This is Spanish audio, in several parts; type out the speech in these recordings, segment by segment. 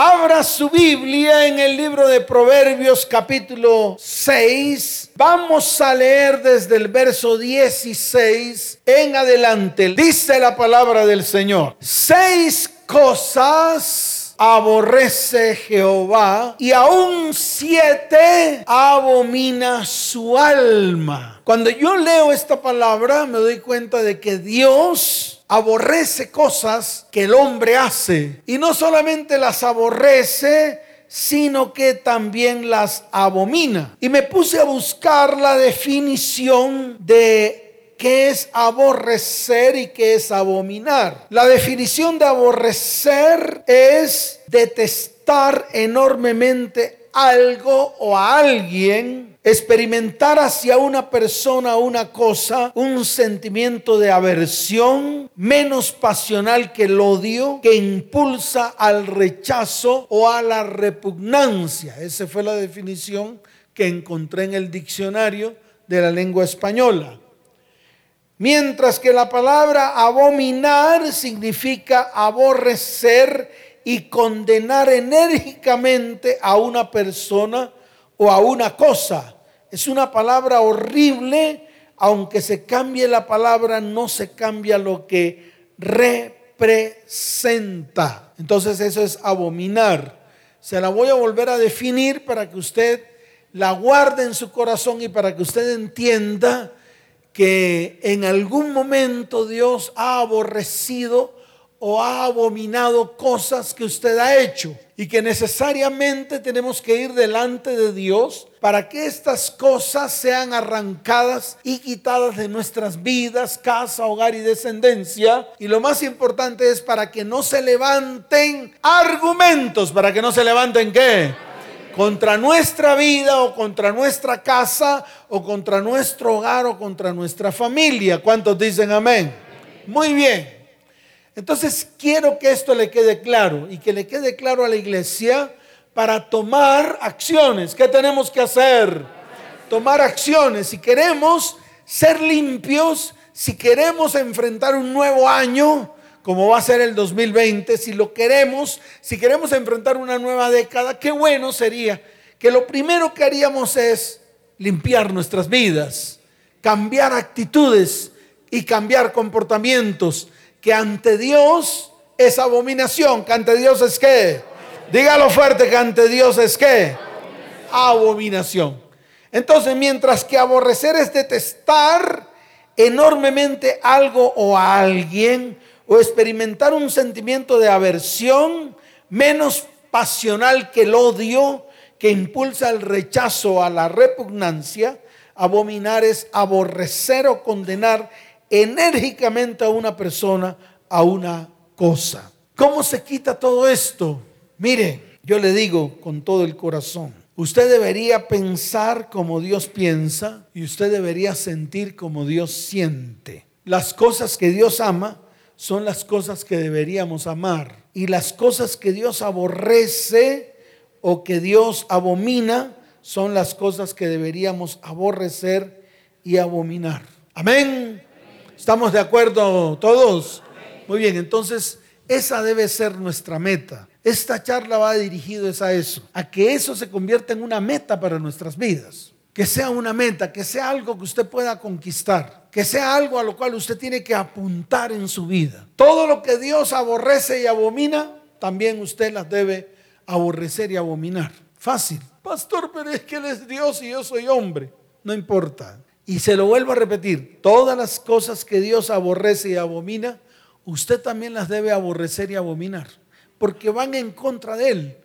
Abra su Biblia en el libro de Proverbios capítulo 6. Vamos a leer desde el verso 16 en adelante. Dice la palabra del Señor. Seis cosas aborrece Jehová y aún siete abomina su alma. Cuando yo leo esta palabra me doy cuenta de que Dios aborrece cosas que el hombre hace. Y no solamente las aborrece, sino que también las abomina. Y me puse a buscar la definición de qué es aborrecer y qué es abominar. La definición de aborrecer es detestar enormemente algo o a alguien experimentar hacia una persona o una cosa un sentimiento de aversión menos pasional que el odio que impulsa al rechazo o a la repugnancia. Esa fue la definición que encontré en el diccionario de la lengua española. Mientras que la palabra abominar significa aborrecer y condenar enérgicamente a una persona o a una cosa es una palabra horrible, aunque se cambie la palabra, no se cambia lo que representa. Entonces eso es abominar. Se la voy a volver a definir para que usted la guarde en su corazón y para que usted entienda que en algún momento Dios ha aborrecido o ha abominado cosas que usted ha hecho y que necesariamente tenemos que ir delante de Dios para que estas cosas sean arrancadas y quitadas de nuestras vidas, casa, hogar y descendencia. Y lo más importante es para que no se levanten argumentos, para que no se levanten qué? Contra nuestra vida o contra nuestra casa o contra nuestro hogar o contra nuestra familia. ¿Cuántos dicen amén? Muy bien. Entonces quiero que esto le quede claro y que le quede claro a la iglesia para tomar acciones. ¿Qué tenemos que hacer? Tomar acciones. Si queremos ser limpios, si queremos enfrentar un nuevo año, como va a ser el 2020, si lo queremos, si queremos enfrentar una nueva década, qué bueno sería que lo primero que haríamos es limpiar nuestras vidas, cambiar actitudes y cambiar comportamientos que ante Dios es abominación, que ante Dios es qué. Dígalo fuerte, que ante Dios es qué. Abominación. Entonces, mientras que aborrecer es detestar enormemente algo o a alguien, o experimentar un sentimiento de aversión menos pasional que el odio, que impulsa el rechazo a la repugnancia, abominar es aborrecer o condenar enérgicamente a una persona, a una cosa. ¿Cómo se quita todo esto? Mire, yo le digo con todo el corazón, usted debería pensar como Dios piensa y usted debería sentir como Dios siente. Las cosas que Dios ama son las cosas que deberíamos amar y las cosas que Dios aborrece o que Dios abomina son las cosas que deberíamos aborrecer y abominar. Amén. ¿Estamos de acuerdo todos? Muy bien, entonces esa debe ser nuestra meta. Esta charla va dirigido a eso, a que eso se convierta en una meta para nuestras vidas. Que sea una meta, que sea algo que usted pueda conquistar, que sea algo a lo cual usted tiene que apuntar en su vida. Todo lo que Dios aborrece y abomina, también usted las debe aborrecer y abominar. Fácil. Pastor, pero es que Él es Dios y yo soy hombre. No importa. Y se lo vuelvo a repetir, todas las cosas que Dios aborrece y abomina, usted también las debe aborrecer y abominar, porque van en contra de Él,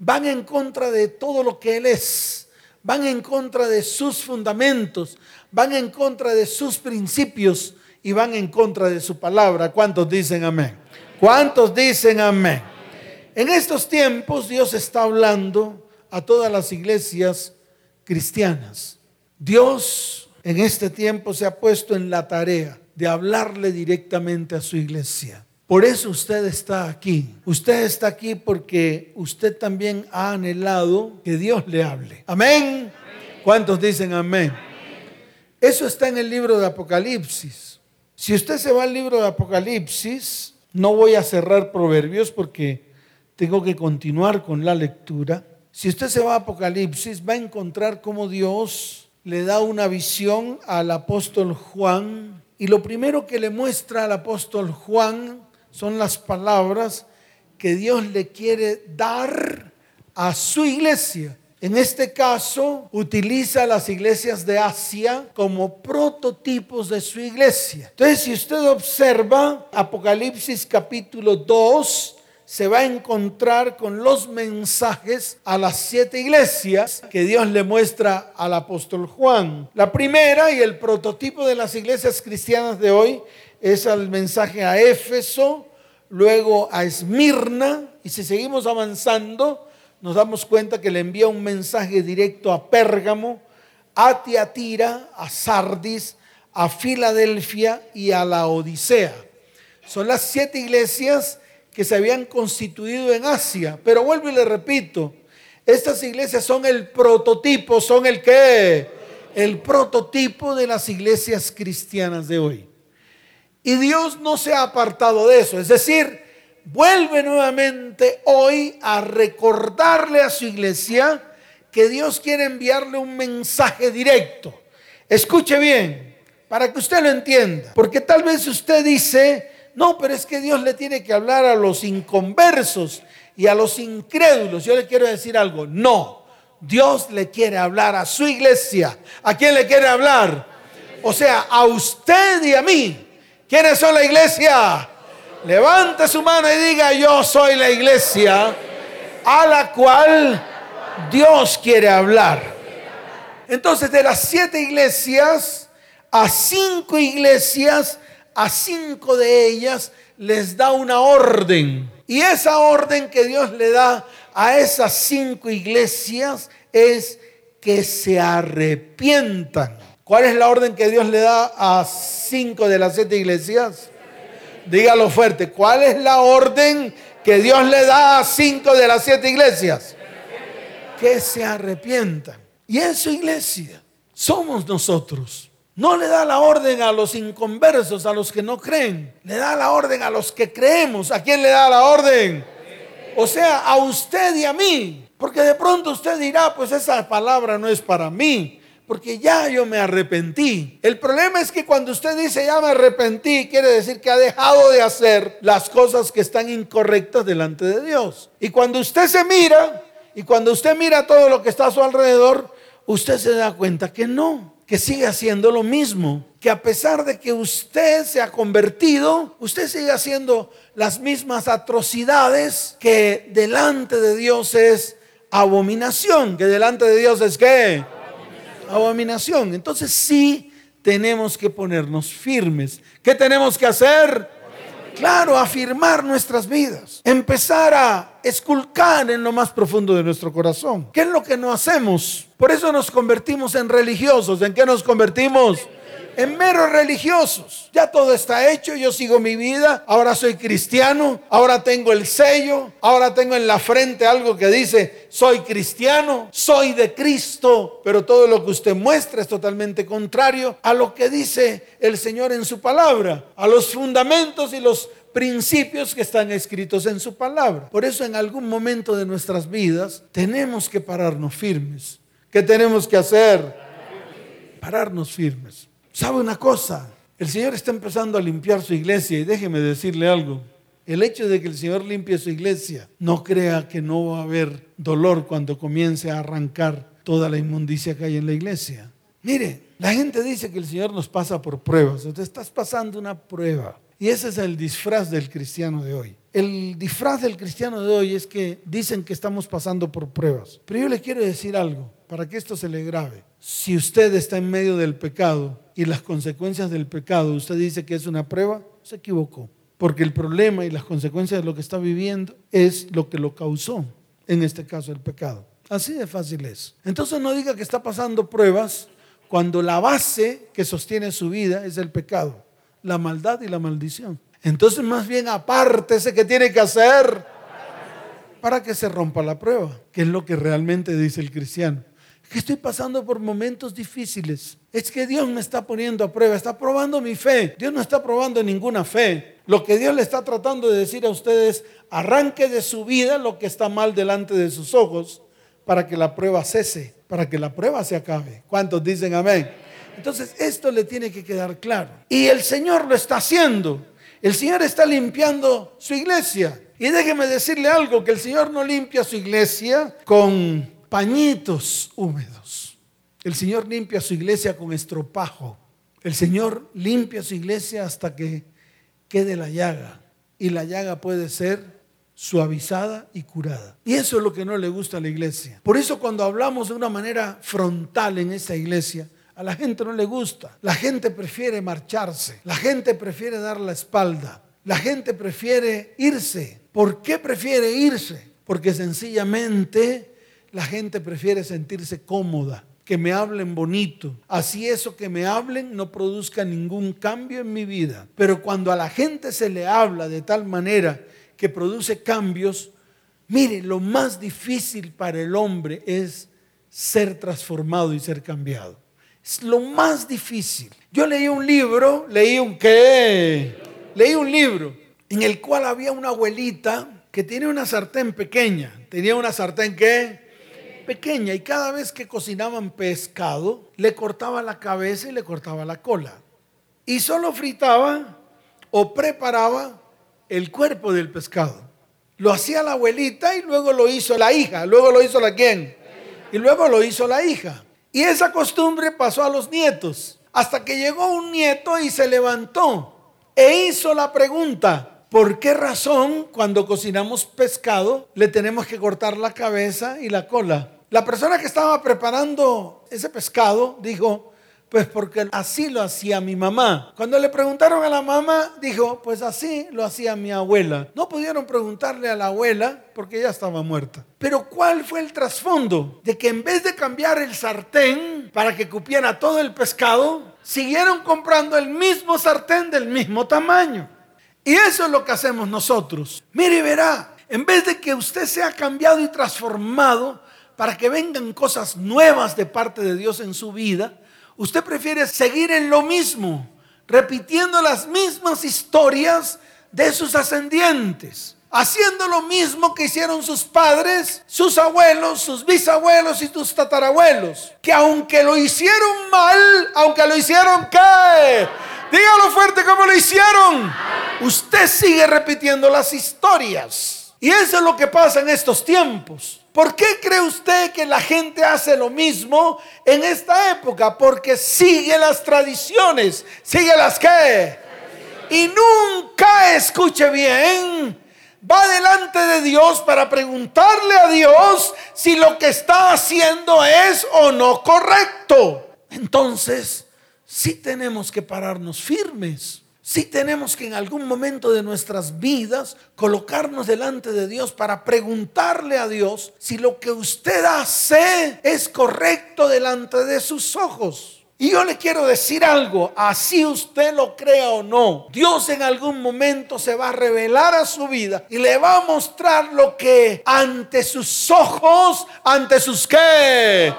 van en contra de todo lo que Él es, van en contra de sus fundamentos, van en contra de sus principios y van en contra de su palabra. ¿Cuántos dicen amén? ¿Cuántos dicen amén? En estos tiempos Dios está hablando a todas las iglesias cristianas. Dios en este tiempo se ha puesto en la tarea de hablarle directamente a su iglesia. Por eso usted está aquí. Usted está aquí porque usted también ha anhelado que Dios le hable. Amén. ¿Cuántos dicen amén? Eso está en el libro de Apocalipsis. Si usted se va al libro de Apocalipsis, no voy a cerrar proverbios porque tengo que continuar con la lectura. Si usted se va a Apocalipsis, va a encontrar cómo Dios le da una visión al apóstol Juan. Y lo primero que le muestra al apóstol Juan son las palabras que Dios le quiere dar a su iglesia. En este caso, utiliza las iglesias de Asia como prototipos de su iglesia. Entonces, si usted observa Apocalipsis capítulo 2, se va a encontrar con los mensajes a las siete iglesias que Dios le muestra al apóstol Juan. La primera y el prototipo de las iglesias cristianas de hoy es el mensaje a Éfeso, luego a Esmirna, y si seguimos avanzando, nos damos cuenta que le envía un mensaje directo a Pérgamo, a Tiatira, a Sardis, a Filadelfia y a la Odisea. Son las siete iglesias que se habían constituido en Asia. Pero vuelvo y le repito, estas iglesias son el prototipo, son el qué? El prototipo de las iglesias cristianas de hoy. Y Dios no se ha apartado de eso. Es decir, vuelve nuevamente hoy a recordarle a su iglesia que Dios quiere enviarle un mensaje directo. Escuche bien, para que usted lo entienda, porque tal vez usted dice, no, pero es que Dios le tiene que hablar a los inconversos y a los incrédulos. Yo le quiero decir algo, no, Dios le quiere hablar a su iglesia. ¿A quién le quiere hablar? O sea, a usted y a mí. ¿Quiénes son la iglesia? Levante su mano y diga, yo soy la iglesia a la cual Dios quiere hablar. Entonces, de las siete iglesias, a cinco iglesias, a cinco de ellas les da una orden. Y esa orden que Dios le da a esas cinco iglesias es que se arrepientan. ¿Cuál es la orden que Dios le da a cinco de las siete iglesias? Dígalo fuerte. ¿Cuál es la orden que Dios le da a cinco de las siete iglesias? Que se arrepientan. Y en su iglesia somos nosotros. No le da la orden a los inconversos, a los que no creen. Le da la orden a los que creemos. ¿A quién le da la orden? O sea, a usted y a mí. Porque de pronto usted dirá, pues esa palabra no es para mí porque ya yo me arrepentí. El problema es que cuando usted dice ya me arrepentí, quiere decir que ha dejado de hacer las cosas que están incorrectas delante de Dios. Y cuando usted se mira, y cuando usted mira todo lo que está a su alrededor, usted se da cuenta que no, que sigue haciendo lo mismo, que a pesar de que usted se ha convertido, usted sigue haciendo las mismas atrocidades que delante de Dios es abominación, que delante de Dios es que abominación. Entonces sí tenemos que ponernos firmes. ¿Qué tenemos que hacer? Claro, afirmar nuestras vidas. Empezar a esculcar en lo más profundo de nuestro corazón. ¿Qué es lo que no hacemos? Por eso nos convertimos en religiosos. ¿En qué nos convertimos? en meros religiosos. Ya todo está hecho, yo sigo mi vida, ahora soy cristiano, ahora tengo el sello, ahora tengo en la frente algo que dice, soy cristiano, soy de Cristo, pero todo lo que usted muestra es totalmente contrario a lo que dice el Señor en su palabra, a los fundamentos y los principios que están escritos en su palabra. Por eso en algún momento de nuestras vidas tenemos que pararnos firmes. ¿Qué tenemos que hacer? Pararnos firmes. ¿Sabe una cosa? El Señor está empezando a limpiar su iglesia y déjeme decirle algo. El hecho de que el Señor limpie su iglesia, no crea que no va a haber dolor cuando comience a arrancar toda la inmundicia que hay en la iglesia. Mire, la gente dice que el Señor nos pasa por pruebas. Usted estás pasando una prueba. Y ese es el disfraz del cristiano de hoy. El disfraz del cristiano de hoy es que dicen que estamos pasando por pruebas. Pero yo le quiero decir algo para que esto se le grabe. Si usted está en medio del pecado y las consecuencias del pecado, usted dice que es una prueba, se equivocó. Porque el problema y las consecuencias de lo que está viviendo es lo que lo causó, en este caso el pecado. Así de fácil es. Entonces no diga que está pasando pruebas cuando la base que sostiene su vida es el pecado, la maldad y la maldición. Entonces más bien apártese que tiene que hacer para que se rompa la prueba, que es lo que realmente dice el cristiano que estoy pasando por momentos difíciles. Es que Dios me está poniendo a prueba, está probando mi fe. Dios no está probando ninguna fe. Lo que Dios le está tratando de decir a ustedes, arranque de su vida lo que está mal delante de sus ojos para que la prueba cese, para que la prueba se acabe. ¿Cuántos dicen amén? Entonces esto le tiene que quedar claro. Y el Señor lo está haciendo. El Señor está limpiando su iglesia. Y déjeme decirle algo, que el Señor no limpia su iglesia con pañitos húmedos. El Señor limpia su iglesia con estropajo. El Señor limpia su iglesia hasta que quede la llaga. Y la llaga puede ser suavizada y curada. Y eso es lo que no le gusta a la iglesia. Por eso cuando hablamos de una manera frontal en esta iglesia, a la gente no le gusta. La gente prefiere marcharse. La gente prefiere dar la espalda. La gente prefiere irse. ¿Por qué prefiere irse? Porque sencillamente la gente prefiere sentirse cómoda, que me hablen bonito. Así eso que me hablen no produzca ningún cambio en mi vida. Pero cuando a la gente se le habla de tal manera que produce cambios, mire, lo más difícil para el hombre es ser transformado y ser cambiado. Es lo más difícil. Yo leí un libro, leí un qué, leí un libro en el cual había una abuelita que tiene una sartén pequeña. Tenía una sartén qué? Pequeña. Y cada vez que cocinaban pescado, le cortaba la cabeza y le cortaba la cola. Y solo fritaba o preparaba el cuerpo del pescado. Lo hacía la abuelita y luego lo hizo la hija. Luego lo hizo la quién. Y luego lo hizo la hija. Y esa costumbre pasó a los nietos, hasta que llegó un nieto y se levantó e hizo la pregunta, ¿por qué razón cuando cocinamos pescado le tenemos que cortar la cabeza y la cola? La persona que estaba preparando ese pescado dijo, pues porque así lo hacía mi mamá. Cuando le preguntaron a la mamá, dijo, pues así lo hacía mi abuela. No pudieron preguntarle a la abuela porque ella estaba muerta. Pero ¿cuál fue el trasfondo? De que en vez de cambiar el sartén para que cupiera todo el pescado, siguieron comprando el mismo sartén del mismo tamaño. Y eso es lo que hacemos nosotros. Mire, verá, en vez de que usted sea cambiado y transformado para que vengan cosas nuevas de parte de Dios en su vida, Usted prefiere seguir en lo mismo, repitiendo las mismas historias de sus ascendientes, haciendo lo mismo que hicieron sus padres, sus abuelos, sus bisabuelos y sus tatarabuelos, que aunque lo hicieron mal, aunque lo hicieron qué, dígalo fuerte como lo hicieron, usted sigue repitiendo las historias. Y eso es lo que pasa en estos tiempos. ¿Por qué cree usted que la gente hace lo mismo en esta época? Porque sigue las tradiciones, sigue las que. Y nunca, escuche bien, va delante de Dios para preguntarle a Dios si lo que está haciendo es o no correcto. Entonces, sí tenemos que pararnos firmes si tenemos que en algún momento de nuestras vidas colocarnos delante de Dios para preguntarle a Dios si lo que usted hace es correcto delante de sus ojos. Y yo le quiero decir algo, así usted lo crea o no, Dios en algún momento se va a revelar a su vida y le va a mostrar lo que ante sus ojos, ante sus qué,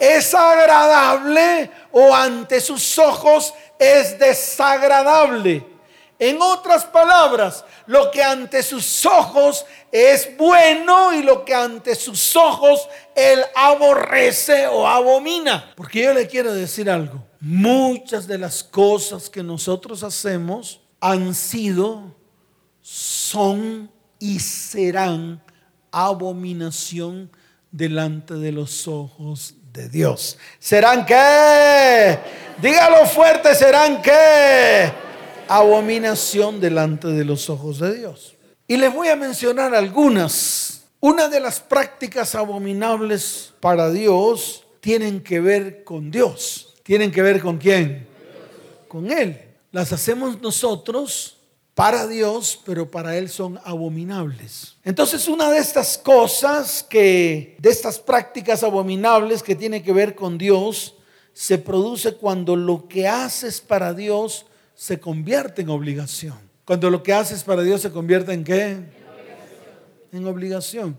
es agradable o ante sus ojos es desagradable. En otras palabras, lo que ante sus ojos es bueno y lo que ante sus ojos él aborrece o abomina. Porque yo le quiero decir algo. Muchas de las cosas que nosotros hacemos han sido, son y serán abominación delante de los ojos de Dios. ¿Serán qué? Dígalo fuerte, ¿serán qué? Abominación delante de los ojos de Dios. Y les voy a mencionar algunas. Una de las prácticas abominables para Dios tienen que ver con Dios. ¿Tienen que ver con quién? Con Él. Las hacemos nosotros para Dios, pero para Él son abominables. Entonces una de estas cosas que, de estas prácticas abominables que tiene que ver con Dios, se produce cuando lo que haces para Dios se convierte en obligación. Cuando lo que haces para Dios se convierte en qué? En obligación. En obligación.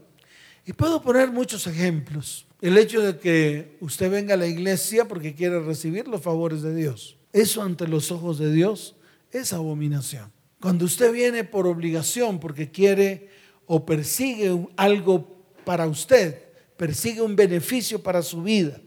Y puedo poner muchos ejemplos. El hecho de que usted venga a la iglesia porque quiere recibir los favores de Dios. Eso ante los ojos de Dios es abominación. Cuando usted viene por obligación porque quiere o persigue algo para usted, persigue un beneficio para su vida,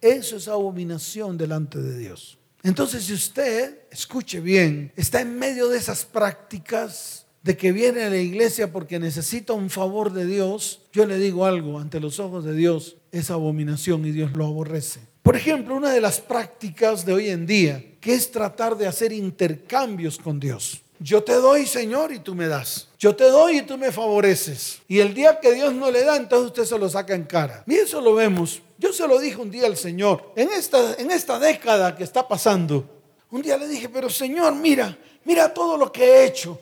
eso es abominación delante de Dios. Entonces, si usted, escuche bien, está en medio de esas prácticas de que viene a la iglesia porque necesita un favor de Dios, yo le digo algo, ante los ojos de Dios es abominación y Dios lo aborrece. Por ejemplo, una de las prácticas de hoy en día, que es tratar de hacer intercambios con Dios. Yo te doy, Señor, y tú me das. Yo te doy y tú me favoreces. Y el día que Dios no le da, entonces usted se lo saca en cara. Y eso lo vemos. Yo se lo dije un día al Señor. En esta, en esta década que está pasando, un día le dije, pero Señor, mira, mira todo lo que he hecho.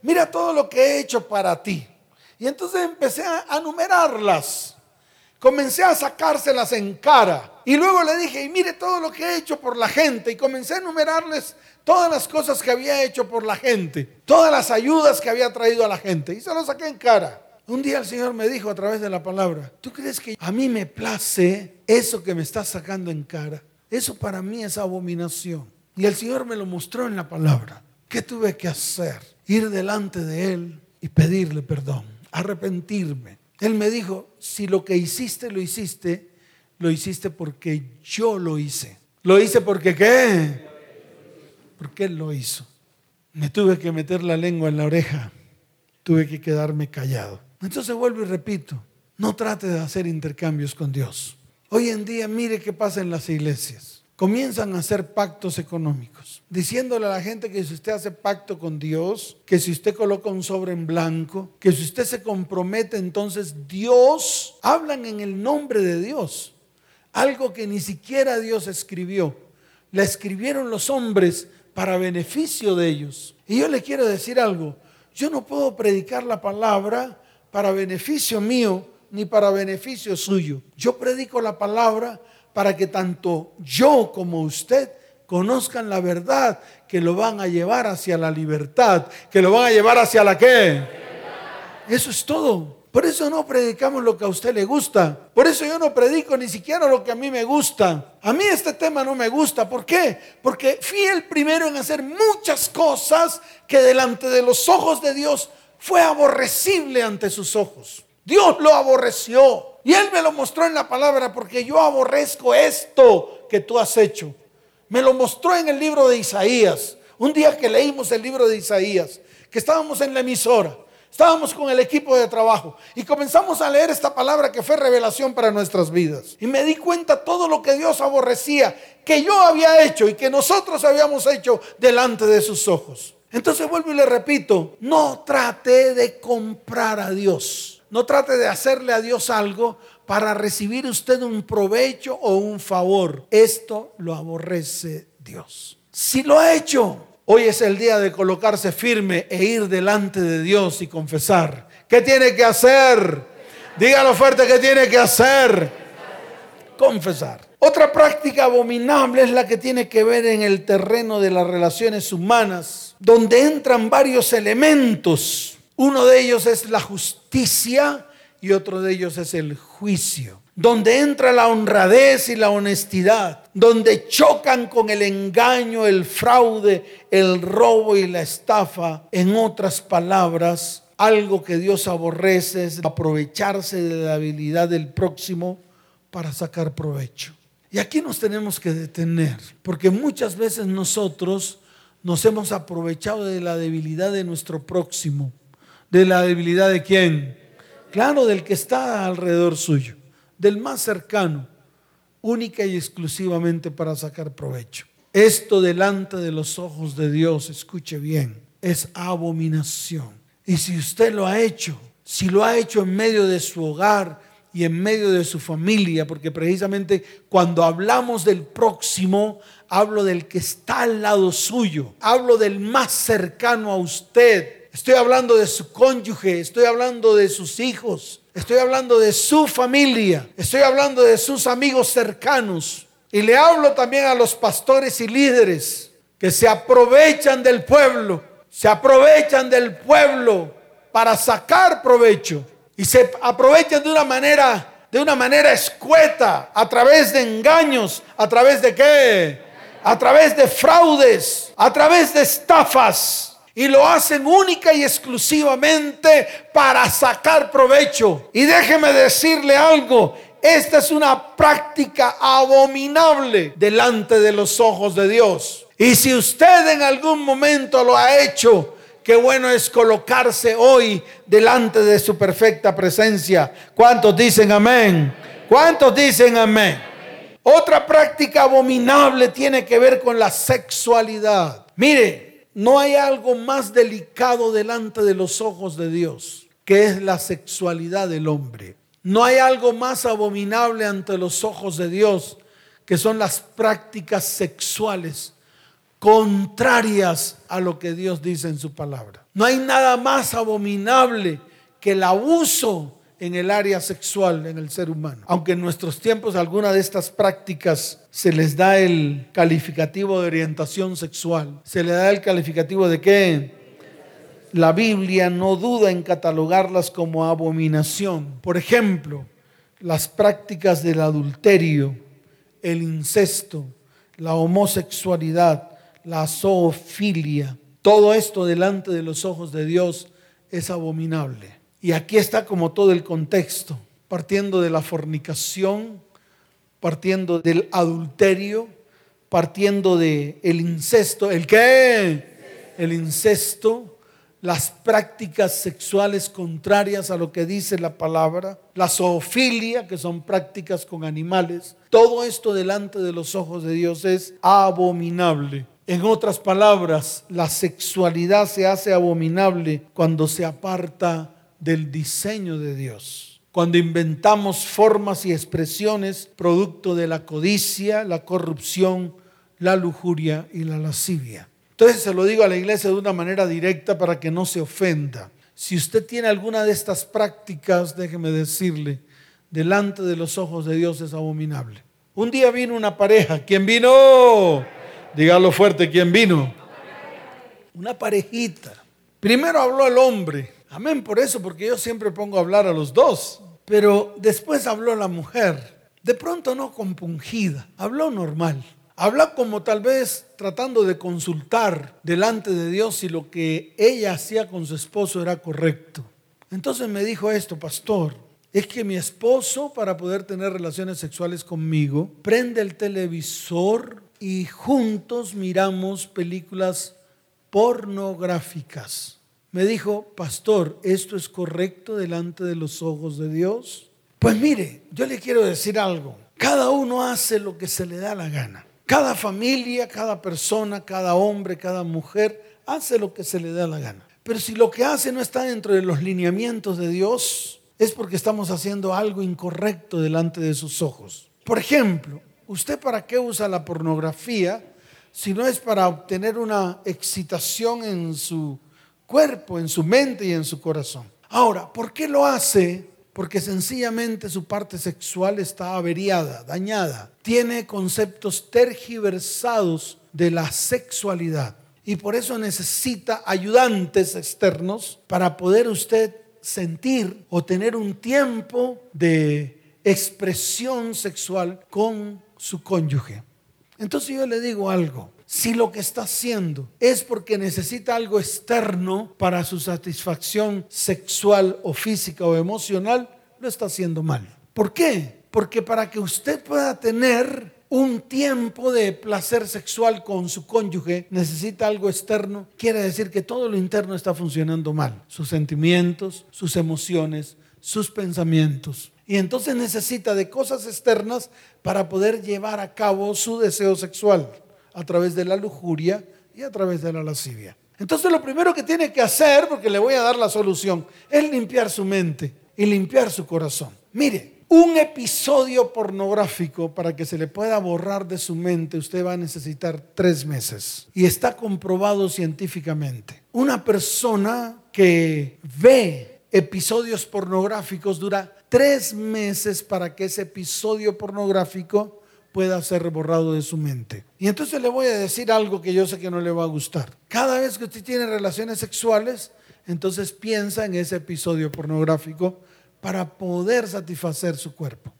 Mira todo lo que he hecho para ti. Y entonces empecé a, a numerarlas. Comencé a sacárselas en cara. Y luego le dije, y mire todo lo que he hecho por la gente. Y comencé a enumerarles todas las cosas que había hecho por la gente, todas las ayudas que había traído a la gente. Y se lo saqué en cara. Un día el Señor me dijo a través de la palabra, ¿tú crees que a mí me place eso que me estás sacando en cara? Eso para mí es abominación. Y el Señor me lo mostró en la palabra. ¿Qué tuve que hacer? Ir delante de Él y pedirle perdón, arrepentirme. Él me dijo, si lo que hiciste lo hiciste, lo hiciste porque yo lo hice. Lo hice porque qué? Porque Él lo hizo. Me tuve que meter la lengua en la oreja. Tuve que quedarme callado. Entonces vuelvo y repito, no trate de hacer intercambios con Dios. Hoy en día mire qué pasa en las iglesias. Comienzan a hacer pactos económicos, diciéndole a la gente que si usted hace pacto con Dios, que si usted coloca un sobre en blanco, que si usted se compromete, entonces Dios, hablan en el nombre de Dios, algo que ni siquiera Dios escribió. La escribieron los hombres para beneficio de ellos. Y yo le quiero decir algo, yo no puedo predicar la palabra para beneficio mío ni para beneficio suyo. Yo predico la palabra para que tanto yo como usted conozcan la verdad, que lo van a llevar hacia la libertad, que lo van a llevar hacia la qué. Eso es todo. Por eso no predicamos lo que a usted le gusta. Por eso yo no predico ni siquiera lo que a mí me gusta. A mí este tema no me gusta. ¿Por qué? Porque fui el primero en hacer muchas cosas que delante de los ojos de Dios fue aborrecible ante sus ojos. Dios lo aborreció. Y Él me lo mostró en la palabra porque yo aborrezco esto que tú has hecho. Me lo mostró en el libro de Isaías. Un día que leímos el libro de Isaías, que estábamos en la emisora, estábamos con el equipo de trabajo y comenzamos a leer esta palabra que fue revelación para nuestras vidas. Y me di cuenta todo lo que Dios aborrecía, que yo había hecho y que nosotros habíamos hecho delante de sus ojos. Entonces vuelvo y le repito, no trate de comprar a Dios. No trate de hacerle a Dios algo para recibir usted un provecho o un favor. Esto lo aborrece Dios. Si lo ha hecho, hoy es el día de colocarse firme e ir delante de Dios y confesar. ¿Qué tiene que hacer? Dígalo fuerte, ¿qué tiene que hacer? Confesar. Otra práctica abominable es la que tiene que ver en el terreno de las relaciones humanas, donde entran varios elementos. Uno de ellos es la justicia y otro de ellos es el juicio, donde entra la honradez y la honestidad, donde chocan con el engaño, el fraude, el robo y la estafa. En otras palabras, algo que Dios aborrece es aprovecharse de la habilidad del próximo para sacar provecho. Y aquí nos tenemos que detener, porque muchas veces nosotros nos hemos aprovechado de la debilidad de nuestro próximo. ¿De la debilidad de quién? Claro, del que está alrededor suyo, del más cercano, única y exclusivamente para sacar provecho. Esto delante de los ojos de Dios, escuche bien, es abominación. Y si usted lo ha hecho, si lo ha hecho en medio de su hogar, y en medio de su familia, porque precisamente cuando hablamos del próximo, hablo del que está al lado suyo, hablo del más cercano a usted. Estoy hablando de su cónyuge, estoy hablando de sus hijos, estoy hablando de su familia, estoy hablando de sus amigos cercanos. Y le hablo también a los pastores y líderes que se aprovechan del pueblo, se aprovechan del pueblo para sacar provecho y se aprovechan de una manera de una manera escueta, a través de engaños, a través de qué? A través de fraudes, a través de estafas. Y lo hacen única y exclusivamente para sacar provecho. Y déjeme decirle algo, esta es una práctica abominable delante de los ojos de Dios. Y si usted en algún momento lo ha hecho, qué bueno es colocarse hoy delante de su perfecta presencia. ¿Cuántos dicen amén? ¿Cuántos dicen amén? Otra práctica abominable tiene que ver con la sexualidad. Mire, no hay algo más delicado delante de los ojos de Dios que es la sexualidad del hombre. No hay algo más abominable ante los ojos de Dios que son las prácticas sexuales contrarias a lo que Dios dice en su palabra. No hay nada más abominable que el abuso en el área sexual en el ser humano. Aunque en nuestros tiempos alguna de estas prácticas se les da el calificativo de orientación sexual, se le da el calificativo de qué? La Biblia no duda en catalogarlas como abominación. Por ejemplo, las prácticas del adulterio, el incesto, la homosexualidad, la zoofilia, todo esto delante de los ojos de Dios es abominable. Y aquí está como todo el contexto, partiendo de la fornicación, partiendo del adulterio, partiendo del el incesto. ¿El qué? El incesto, las prácticas sexuales contrarias a lo que dice la palabra, la zoofilia, que son prácticas con animales. Todo esto delante de los ojos de Dios es abominable. En otras palabras, la sexualidad se hace abominable cuando se aparta del diseño de Dios. Cuando inventamos formas y expresiones producto de la codicia, la corrupción, la lujuria y la lascivia. Entonces se lo digo a la iglesia de una manera directa para que no se ofenda. Si usted tiene alguna de estas prácticas, déjeme decirle, delante de los ojos de Dios es abominable. Un día vino una pareja. ¿Quién vino? Dígalo fuerte, ¿quién vino? Una parejita. Primero habló el hombre Amén por eso, porque yo siempre pongo a hablar a los dos. Pero después habló la mujer, de pronto no compungida, habló normal. Habló como tal vez tratando de consultar delante de Dios si lo que ella hacía con su esposo era correcto. Entonces me dijo esto, pastor, es que mi esposo para poder tener relaciones sexuales conmigo prende el televisor y juntos miramos películas pornográficas me dijo, pastor, ¿esto es correcto delante de los ojos de Dios? Pues mire, yo le quiero decir algo. Cada uno hace lo que se le da la gana. Cada familia, cada persona, cada hombre, cada mujer hace lo que se le da la gana. Pero si lo que hace no está dentro de los lineamientos de Dios, es porque estamos haciendo algo incorrecto delante de sus ojos. Por ejemplo, ¿usted para qué usa la pornografía si no es para obtener una excitación en su cuerpo, en su mente y en su corazón. Ahora, ¿por qué lo hace? Porque sencillamente su parte sexual está averiada, dañada. Tiene conceptos tergiversados de la sexualidad. Y por eso necesita ayudantes externos para poder usted sentir o tener un tiempo de expresión sexual con su cónyuge. Entonces yo le digo algo, si lo que está haciendo es porque necesita algo externo para su satisfacción sexual o física o emocional, lo está haciendo mal. ¿Por qué? Porque para que usted pueda tener un tiempo de placer sexual con su cónyuge necesita algo externo, quiere decir que todo lo interno está funcionando mal. Sus sentimientos, sus emociones, sus pensamientos. Y entonces necesita de cosas externas para poder llevar a cabo su deseo sexual a través de la lujuria y a través de la lascivia. Entonces lo primero que tiene que hacer, porque le voy a dar la solución, es limpiar su mente y limpiar su corazón. Mire, un episodio pornográfico para que se le pueda borrar de su mente, usted va a necesitar tres meses. Y está comprobado científicamente. Una persona que ve episodios pornográficos dura tres meses para que ese episodio pornográfico pueda ser borrado de su mente. Y entonces le voy a decir algo que yo sé que no le va a gustar. Cada vez que usted tiene relaciones sexuales, entonces piensa en ese episodio pornográfico para poder satisfacer su cuerpo.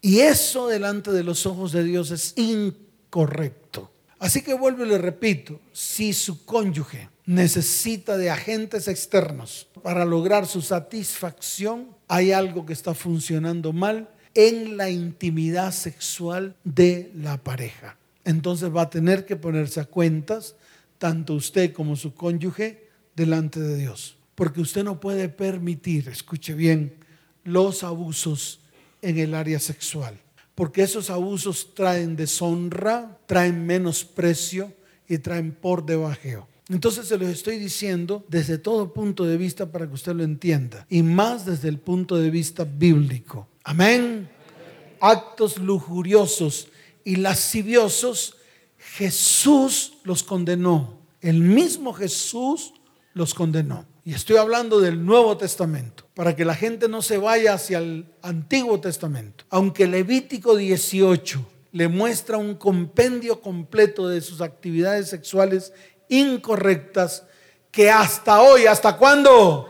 Y eso delante de los ojos de Dios es incorrecto. Así que vuelvo y le repito, si su cónyuge necesita de agentes externos para lograr su satisfacción, hay algo que está funcionando mal en la intimidad sexual de la pareja. Entonces va a tener que ponerse a cuentas, tanto usted como su cónyuge, delante de Dios. Porque usted no puede permitir, escuche bien, los abusos en el área sexual. Porque esos abusos traen deshonra, traen menosprecio y traen por debajeo. Entonces se los estoy diciendo desde todo punto de vista para que usted lo entienda. Y más desde el punto de vista bíblico. Amén. Actos lujuriosos y lasciviosos, Jesús los condenó. El mismo Jesús los condenó. Y estoy hablando del Nuevo Testamento, para que la gente no se vaya hacia el Antiguo Testamento. Aunque Levítico 18 le muestra un compendio completo de sus actividades sexuales incorrectas, que hasta hoy, ¿hasta cuándo?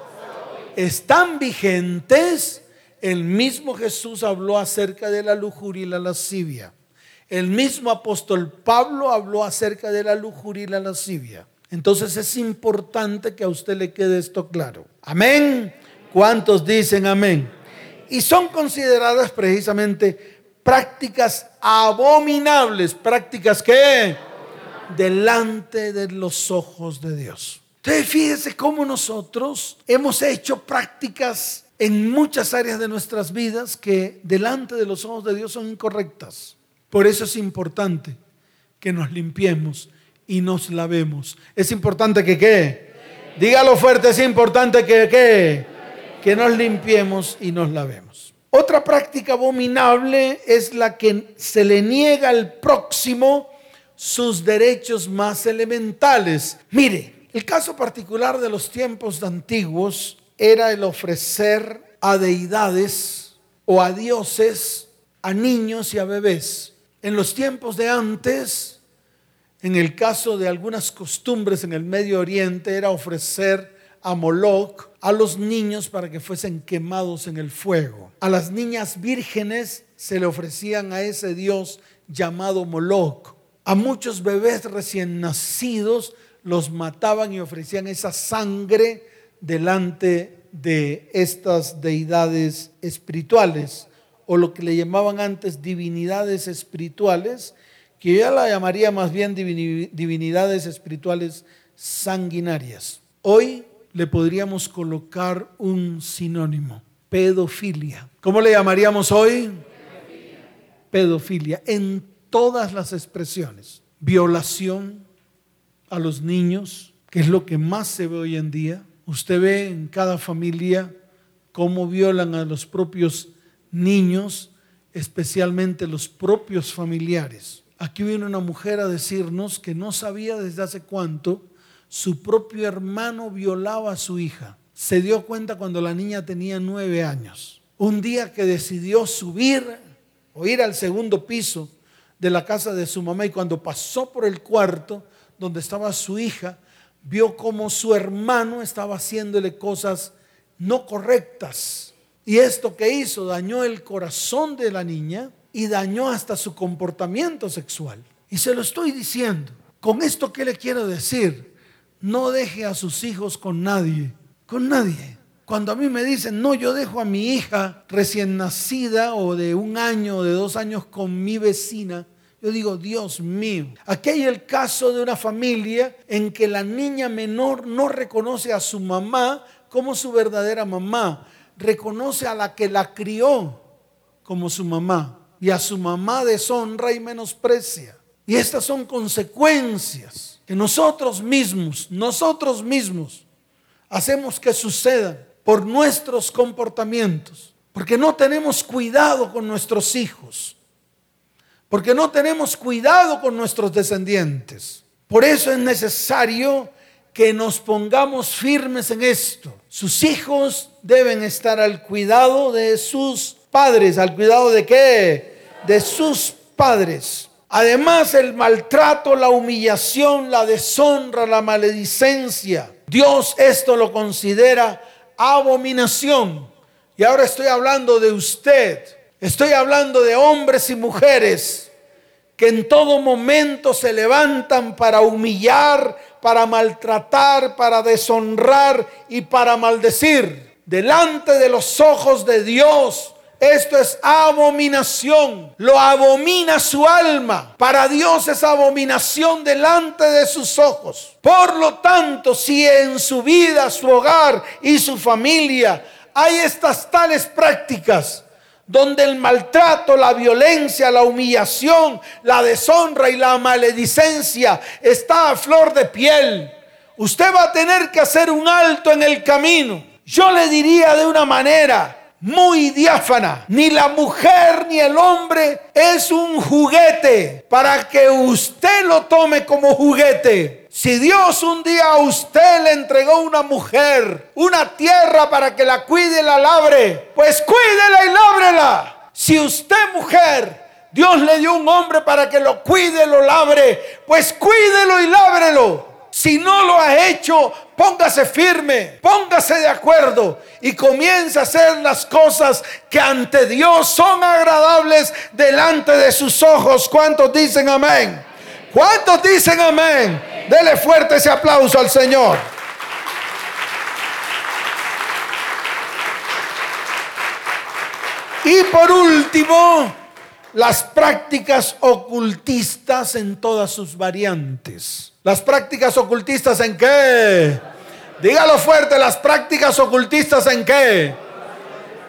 Están vigentes. El mismo Jesús habló acerca de la lujuria y la lascivia. El mismo apóstol Pablo habló acerca de la lujuria y la lascivia. Entonces es importante que a usted le quede esto claro. Amén. ¿Cuántos dicen amén? Y son consideradas precisamente prácticas abominables, prácticas que delante de los ojos de Dios. Entonces fíjese cómo nosotros hemos hecho prácticas en muchas áreas de nuestras vidas que delante de los ojos de Dios son incorrectas. Por eso es importante que nos limpiemos y nos lavemos. Es importante que qué. Dígalo fuerte, es importante que qué. Que nos limpiemos y nos lavemos. Otra práctica abominable es la que se le niega al próximo sus derechos más elementales. Mire, el caso particular de los tiempos antiguos era el ofrecer a deidades o a dioses, a niños y a bebés. En los tiempos de antes, en el caso de algunas costumbres en el Medio Oriente, era ofrecer a Moloch a los niños para que fuesen quemados en el fuego. A las niñas vírgenes se le ofrecían a ese dios llamado Moloch. A muchos bebés recién nacidos los mataban y ofrecían esa sangre delante de estas deidades espirituales o lo que le llamaban antes divinidades espirituales que yo ya la llamaría más bien divinidades espirituales sanguinarias. Hoy le podríamos colocar un sinónimo, pedofilia. ¿Cómo le llamaríamos hoy? Pedofilia. pedofilia, en todas las expresiones. Violación a los niños, que es lo que más se ve hoy en día. Usted ve en cada familia cómo violan a los propios niños, especialmente los propios familiares. Aquí viene una mujer a decirnos que no sabía desde hace cuánto su propio hermano violaba a su hija. Se dio cuenta cuando la niña tenía nueve años. Un día que decidió subir o ir al segundo piso de la casa de su mamá y cuando pasó por el cuarto donde estaba su hija, vio como su hermano estaba haciéndole cosas no correctas. Y esto que hizo dañó el corazón de la niña y dañó hasta su comportamiento sexual. Y se lo estoy diciendo. Con esto, ¿qué le quiero decir? No deje a sus hijos con nadie, con nadie. Cuando a mí me dicen, no, yo dejo a mi hija recién nacida o de un año o de dos años con mi vecina, yo digo, Dios mío, aquí hay el caso de una familia en que la niña menor no reconoce a su mamá como su verdadera mamá, reconoce a la que la crió como su mamá y a su mamá deshonra y menosprecia. Y estas son consecuencias que nosotros mismos, nosotros mismos, hacemos que sucedan por nuestros comportamientos. Porque no tenemos cuidado con nuestros hijos. Porque no tenemos cuidado con nuestros descendientes. Por eso es necesario que nos pongamos firmes en esto. Sus hijos deben estar al cuidado de sus padres. ¿Al cuidado de qué? de sus padres. Además, el maltrato, la humillación, la deshonra, la maledicencia. Dios esto lo considera abominación. Y ahora estoy hablando de usted. Estoy hablando de hombres y mujeres que en todo momento se levantan para humillar, para maltratar, para deshonrar y para maldecir. Delante de los ojos de Dios, esto es abominación. Lo abomina su alma. Para Dios es abominación delante de sus ojos. Por lo tanto, si en su vida, su hogar y su familia hay estas tales prácticas, donde el maltrato, la violencia, la humillación, la deshonra y la maledicencia está a flor de piel, usted va a tener que hacer un alto en el camino. Yo le diría de una manera, muy diáfana. Ni la mujer ni el hombre es un juguete para que usted lo tome como juguete. Si Dios un día a usted le entregó una mujer, una tierra para que la cuide y la labre, pues cuídela y lábrela. Si usted mujer Dios le dio un hombre para que lo cuide, lo labre. Pues cuídelo y lábrelo. Si no lo ha hecho, póngase firme, póngase de acuerdo y comience a hacer las cosas que ante Dios son agradables delante de sus ojos. ¿Cuántos dicen amén? ¿Cuántos dicen amén? Dele fuerte ese aplauso al Señor. Y por último, las prácticas ocultistas en todas sus variantes. Las prácticas ocultistas en qué? Dígalo fuerte, las prácticas ocultistas en qué?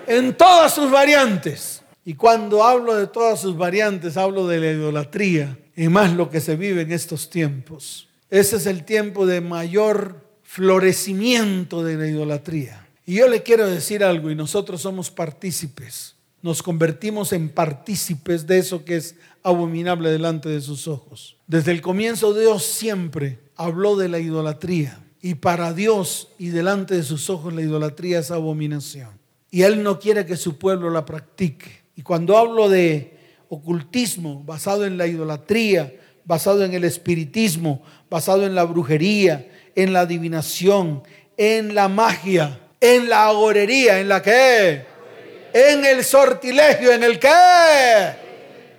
En todas sus variantes. Y cuando hablo de todas sus variantes, hablo de la idolatría y más lo que se vive en estos tiempos. Ese es el tiempo de mayor florecimiento de la idolatría. Y yo le quiero decir algo, y nosotros somos partícipes. Nos convertimos en partícipes de eso que es abominable delante de sus ojos. Desde el comienzo Dios siempre habló de la idolatría y para Dios y delante de sus ojos la idolatría es abominación. Y Él no quiere que su pueblo la practique. Y cuando hablo de ocultismo basado en la idolatría, basado en el espiritismo, basado en la brujería, en la adivinación, en la magia, en la agorería, en la que, en el sortilegio, en el que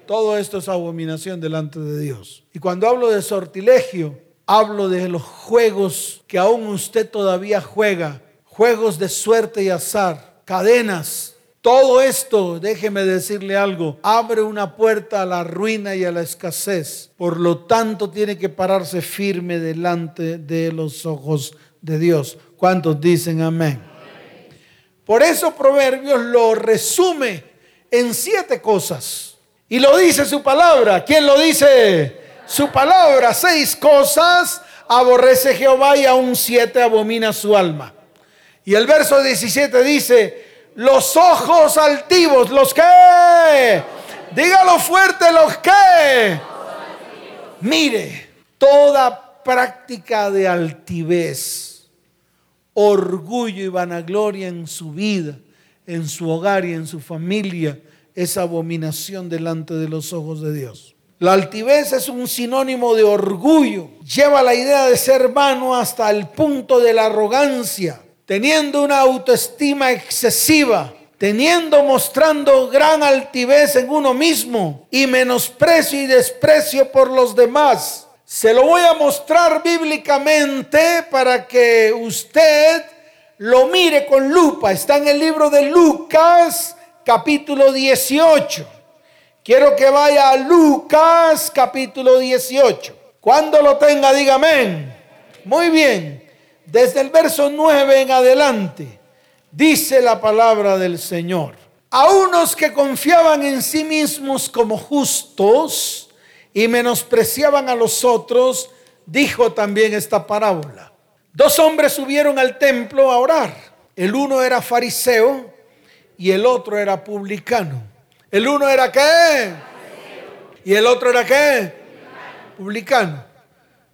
todo esto es abominación delante de Dios. Y cuando hablo de sortilegio, hablo de los juegos que aún usted todavía juega, juegos de suerte y azar, cadenas. Todo esto, déjeme decirle algo, abre una puerta a la ruina y a la escasez. Por lo tanto, tiene que pararse firme delante de los ojos de Dios. ¿Cuántos dicen amén? Por eso Proverbios lo resume en siete cosas. Y lo dice su palabra. ¿Quién lo dice? Su palabra. Seis cosas aborrece Jehová y aún siete abomina su alma. Y el verso 17 dice, los ojos altivos, los que, dígalo fuerte, los que, mire, toda práctica de altivez, orgullo y vanagloria en su vida, en su hogar y en su familia, es abominación delante de los ojos de Dios. La altivez es un sinónimo de orgullo. Lleva la idea de ser vano hasta el punto de la arrogancia, teniendo una autoestima excesiva, teniendo, mostrando gran altivez en uno mismo y menosprecio y desprecio por los demás. Se lo voy a mostrar bíblicamente para que usted lo mire con lupa. Está en el libro de Lucas capítulo 18. Quiero que vaya a Lucas capítulo 18. Cuando lo tenga, diga amén. Muy bien. Desde el verso 9 en adelante, dice la palabra del Señor. A unos que confiaban en sí mismos como justos y menospreciaban a los otros, dijo también esta parábola. Dos hombres subieron al templo a orar. El uno era fariseo y el otro era publicano. El uno era qué? Y el otro era qué? Publicano.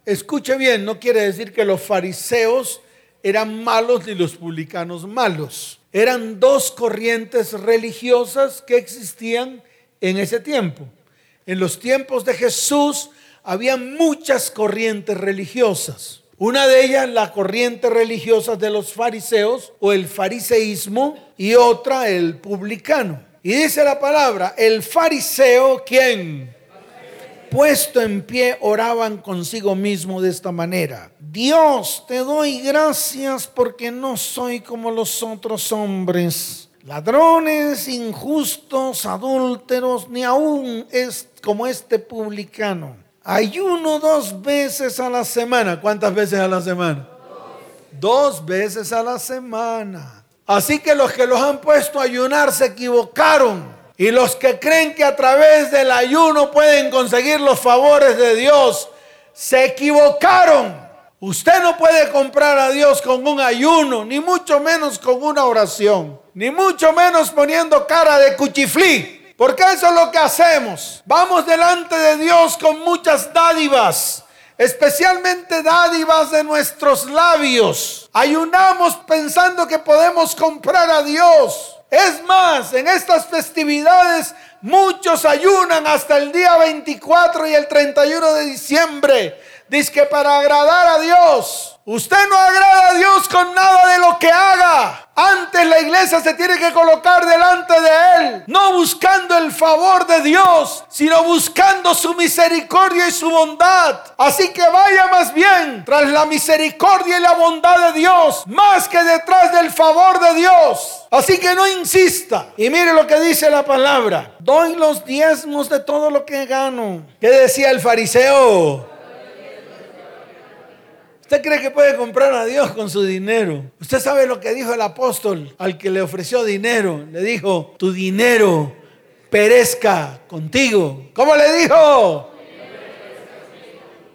Escuche bien, no quiere decir que los fariseos eran malos ni los publicanos malos. Eran dos corrientes religiosas que existían en ese tiempo. En los tiempos de Jesús había muchas corrientes religiosas. Una de ellas, la corriente religiosa de los fariseos o el fariseísmo y otra el publicano. Y dice la palabra, el fariseo, ¿quién? Puesto en pie oraban consigo mismo de esta manera. Dios, te doy gracias porque no soy como los otros hombres, ladrones, injustos, adúlteros, ni aún es como este publicano. Ayuno dos veces a la semana. ¿Cuántas veces a la semana? Dos veces a la semana. Así que los que los han puesto a ayunar se equivocaron. Y los que creen que a través del ayuno pueden conseguir los favores de Dios, se equivocaron. Usted no puede comprar a Dios con un ayuno, ni mucho menos con una oración, ni mucho menos poniendo cara de cuchiflí. Porque eso es lo que hacemos. Vamos delante de Dios con muchas dádivas, especialmente dádivas de nuestros labios. Ayunamos pensando que podemos comprar a Dios. Es más, en estas festividades muchos ayunan hasta el día 24 y el 31 de diciembre. Dice que para agradar a Dios. Usted no agrada a Dios con nada de lo que haga. Antes la iglesia se tiene que colocar delante de Él, no buscando el favor de Dios, sino buscando su misericordia y su bondad. Así que vaya más bien tras la misericordia y la bondad de Dios, más que detrás del favor de Dios. Así que no insista. Y mire lo que dice la palabra. Doy los diezmos de todo lo que gano. ¿Qué decía el fariseo? ¿Usted cree que puede comprar a Dios con su dinero? Usted sabe lo que dijo el apóstol al que le ofreció dinero. Le dijo, tu dinero perezca contigo. ¿Cómo le dijo?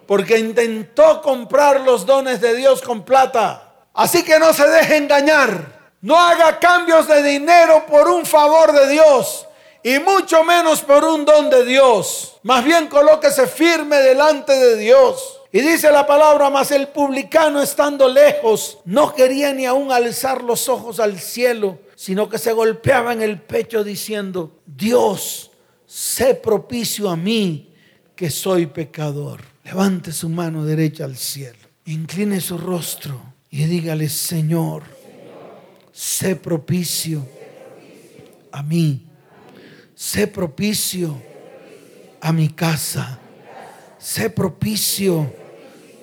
Porque intentó comprar los dones de Dios con plata. Así que no se deje engañar. No haga cambios de dinero por un favor de Dios y mucho menos por un don de Dios. Más bien colóquese firme delante de Dios. Y dice la palabra, mas el publicano estando lejos no quería ni aún alzar los ojos al cielo, sino que se golpeaba en el pecho diciendo, Dios, sé propicio a mí que soy pecador. Levante su mano derecha al cielo, incline su rostro y dígale, Señor, sé propicio a mí, sé propicio a mi casa, sé propicio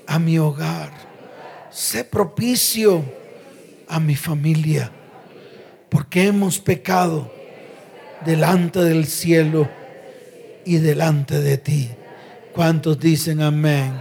a mi hogar. Sé propicio a mi familia, porque hemos pecado delante del cielo y delante de ti. ¿Cuántos dicen amén?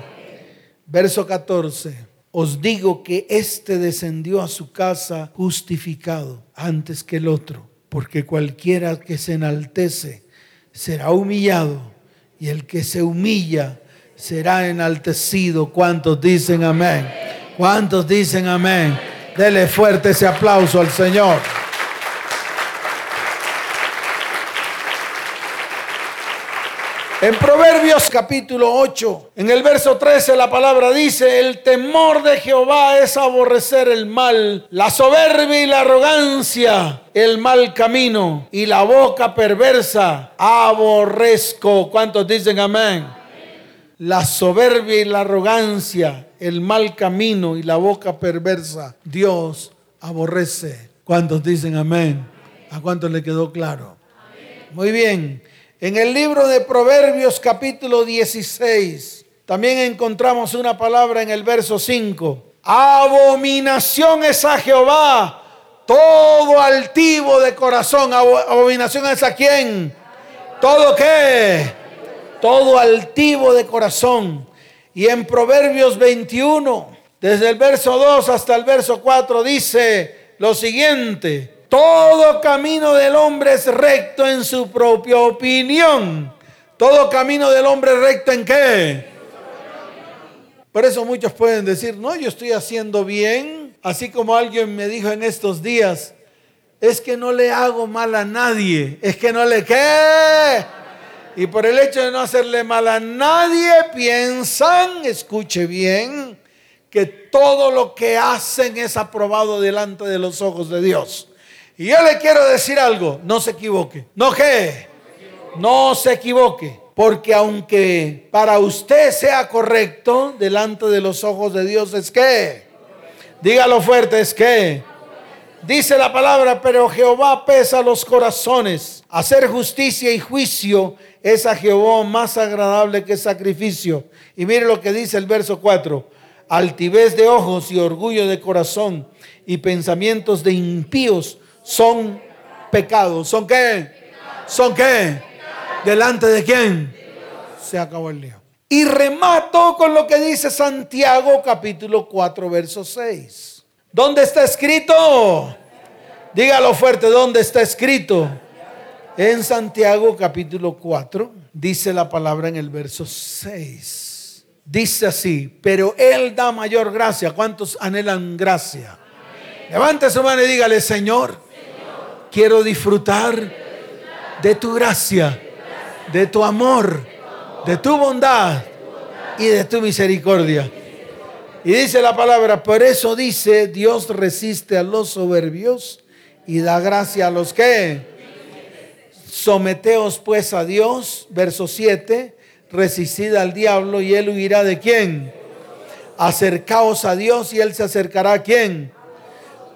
Verso 14. Os digo que éste descendió a su casa justificado antes que el otro, porque cualquiera que se enaltece será humillado y el que se humilla será enaltecido. ¿Cuántos dicen amén? ¿Cuántos dicen amén? Dele fuerte ese aplauso al Señor. En Proverbios capítulo 8, en el verso 13 la palabra dice, el temor de Jehová es aborrecer el mal, la soberbia y la arrogancia, el mal camino y la boca perversa, aborrezco. ¿Cuántos dicen amén? La soberbia y la arrogancia, el mal camino y la boca perversa, Dios aborrece. ¿Cuántos dicen amén? ¿A cuántos le quedó claro? Muy bien. En el libro de Proverbios capítulo 16, también encontramos una palabra en el verso 5. Abominación es a Jehová todo altivo de corazón. Abominación es a quién? Todo qué? Todo altivo de corazón. Y en Proverbios 21, desde el verso 2 hasta el verso 4, dice lo siguiente, todo camino del hombre es recto en su propia opinión. Todo camino del hombre es recto en qué? Por eso muchos pueden decir, no, yo estoy haciendo bien, así como alguien me dijo en estos días, es que no le hago mal a nadie, es que no le qué y por el hecho de no hacerle mal a nadie, piensan, escuche bien, que todo lo que hacen es aprobado delante de los ojos de Dios. Y yo le quiero decir algo, no se equivoque. ¿No qué? No se equivoque. Porque aunque para usted sea correcto, delante de los ojos de Dios es que, dígalo fuerte, es que, Dice la palabra, pero Jehová pesa los corazones. Hacer justicia y juicio es a Jehová más agradable que sacrificio. Y mire lo que dice el verso 4. Altivez de ojos y orgullo de corazón y pensamientos de impíos son pecados. ¿Son qué? ¿Son qué? ¿Delante de quién? Se acabó el lío. Y remato con lo que dice Santiago capítulo 4, verso 6. ¿Dónde está escrito? Dígalo fuerte, ¿dónde está escrito? En Santiago capítulo 4 dice la palabra en el verso 6. Dice así, pero Él da mayor gracia. ¿Cuántos anhelan gracia? Levante su mano y dígale, Señor, quiero disfrutar de tu gracia, de tu amor, de tu bondad y de tu misericordia. Y dice la palabra, por eso dice, Dios resiste a los soberbios y da gracia a los que. Someteos pues a Dios, verso 7, resistid al diablo y él huirá de quién. Acercaos a Dios y él se acercará a quién.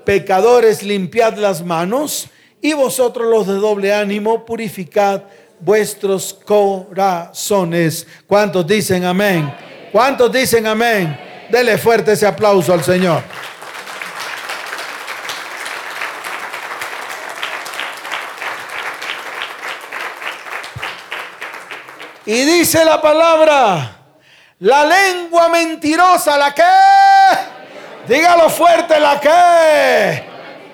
Pecadores, limpiad las manos y vosotros los de doble ánimo, purificad vuestros corazones. ¿Cuántos dicen amén? ¿Cuántos dicen amén? Dele fuerte ese aplauso al Señor. Y dice la palabra, la lengua mentirosa, ¿la qué? Dígalo fuerte, ¿la qué?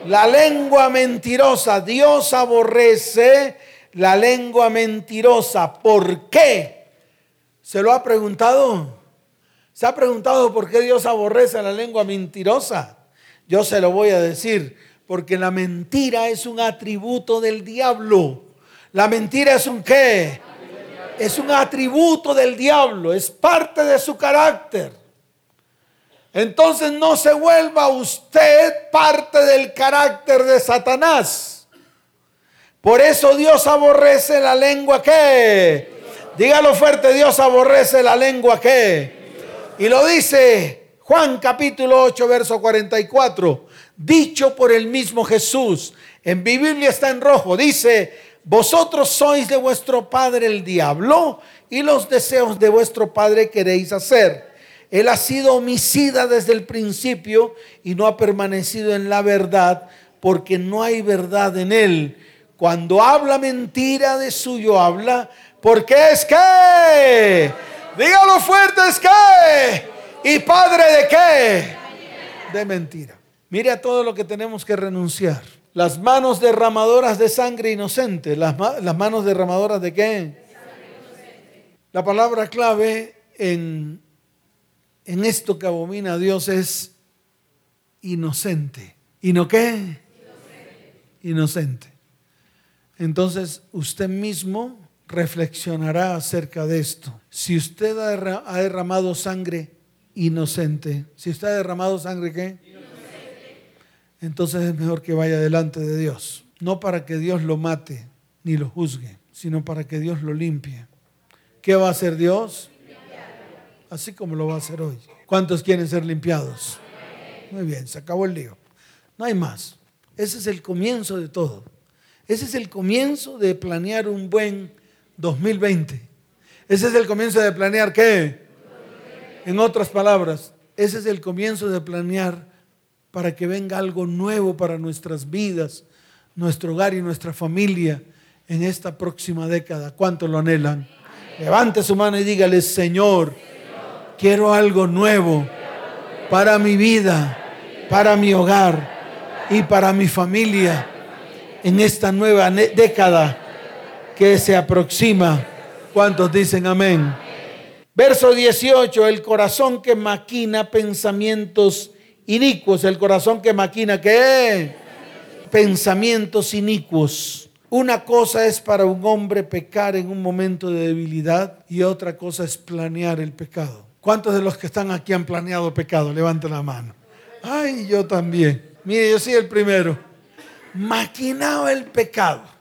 La lengua mentirosa. Dios aborrece la lengua mentirosa. ¿Por qué? ¿Se lo ha preguntado? ¿Se ha preguntado por qué Dios aborrece la lengua mentirosa? Yo se lo voy a decir, porque la mentira es un atributo del diablo. La mentira es un qué? es un atributo del diablo, es parte de su carácter. Entonces no se vuelva usted parte del carácter de Satanás. Por eso Dios aborrece la lengua que. Dígalo fuerte, Dios aborrece la lengua que. Y lo dice Juan capítulo 8, verso 44. Dicho por el mismo Jesús. En mi Biblia está en rojo. Dice, vosotros sois de vuestro padre el diablo y los deseos de vuestro padre queréis hacer. Él ha sido homicida desde el principio y no ha permanecido en la verdad porque no hay verdad en él. Cuando habla mentira de suyo habla porque es que, dígalo fuerte, es que, y padre de qué, de mentira. Mire a todo lo que tenemos que renunciar. Las manos derramadoras de sangre inocente. ¿Las, manos derramadoras de qué? La palabra clave en, en esto que abomina a Dios es inocente. ¿Y no qué? Inocente. inocente. Entonces usted mismo reflexionará acerca de esto. Si usted ha derramado sangre inocente, si usted ha derramado sangre qué? entonces es mejor que vaya delante de Dios. No para que Dios lo mate ni lo juzgue, sino para que Dios lo limpie. ¿Qué va a hacer Dios? Así como lo va a hacer hoy. ¿Cuántos quieren ser limpiados? Muy bien, se acabó el lío. No hay más. Ese es el comienzo de todo. Ese es el comienzo de planear un buen 2020. Ese es el comienzo de planear qué? En otras palabras, ese es el comienzo de planear para que venga algo nuevo para nuestras vidas, nuestro hogar y nuestra familia en esta próxima década. ¿Cuánto lo anhelan? Levante su mano y dígale, Señor, quiero algo nuevo para mi vida, para mi hogar y para mi familia en esta nueva década que se aproxima. ¿Cuántos dicen amén? Verso 18, el corazón que maquina pensamientos inicuos, el corazón que maquina, ¿qué? Pensamientos inicuos. Una cosa es para un hombre pecar en un momento de debilidad y otra cosa es planear el pecado. ¿Cuántos de los que están aquí han planeado pecado? Levanten la mano. Ay, yo también. Mire, yo soy el primero. Maquinaba el pecado.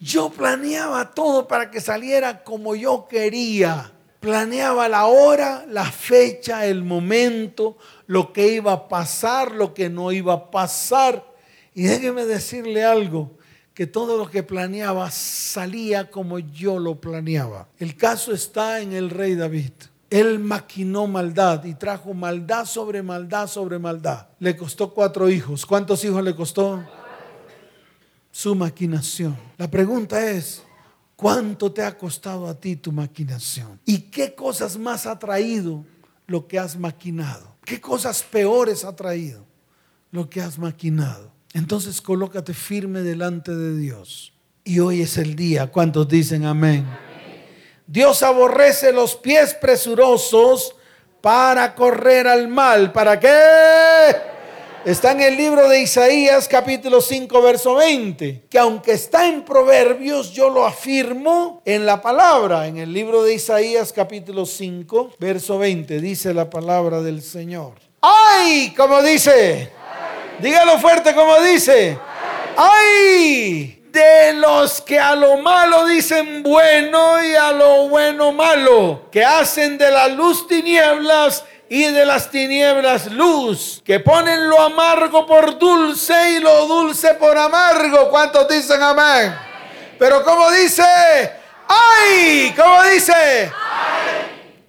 Yo planeaba todo para que saliera como yo quería. Planeaba la hora, la fecha, el momento, lo que iba a pasar, lo que no iba a pasar. Y déjeme decirle algo, que todo lo que planeaba salía como yo lo planeaba. El caso está en el rey David. Él maquinó maldad y trajo maldad sobre maldad sobre maldad. Le costó cuatro hijos. ¿Cuántos hijos le costó? Su maquinación. La pregunta es, ¿cuánto te ha costado a ti tu maquinación? ¿Y qué cosas más ha traído lo que has maquinado? ¿Qué cosas peores ha traído lo que has maquinado? Entonces colócate firme delante de Dios. Y hoy es el día. ¿Cuántos dicen amén? Dios aborrece los pies presurosos para correr al mal. ¿Para qué? Está en el libro de Isaías capítulo 5 verso 20, que aunque está en Proverbios, yo lo afirmo en la palabra. En el libro de Isaías capítulo 5 verso 20 dice la palabra del Señor. ¡Ay! Como dice. Dígalo fuerte como dice. ¡Ay! de los que a lo malo dicen bueno y a lo bueno malo, que hacen de la luz tinieblas y de las tinieblas luz, que ponen lo amargo por dulce y lo dulce por amargo. ¿Cuántos dicen amén? Pero como dice, ¡ay! ¿Cómo dice?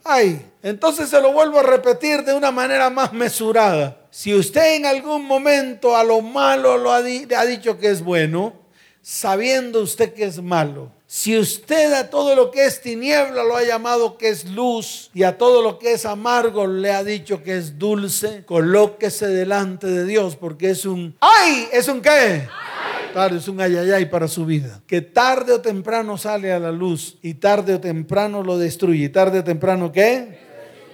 ¡Ay! Entonces se lo vuelvo a repetir de una manera más mesurada. Si usted en algún momento a lo malo lo ha dicho que es bueno, sabiendo usted que es malo. Si usted a todo lo que es tiniebla lo ha llamado que es luz y a todo lo que es amargo le ha dicho que es dulce, colóquese delante de Dios porque es un ¡ay! ¿Es un qué? Claro, es un ayayay para su vida. Que tarde o temprano sale a la luz y tarde o temprano lo destruye. ¿Tarde o temprano qué?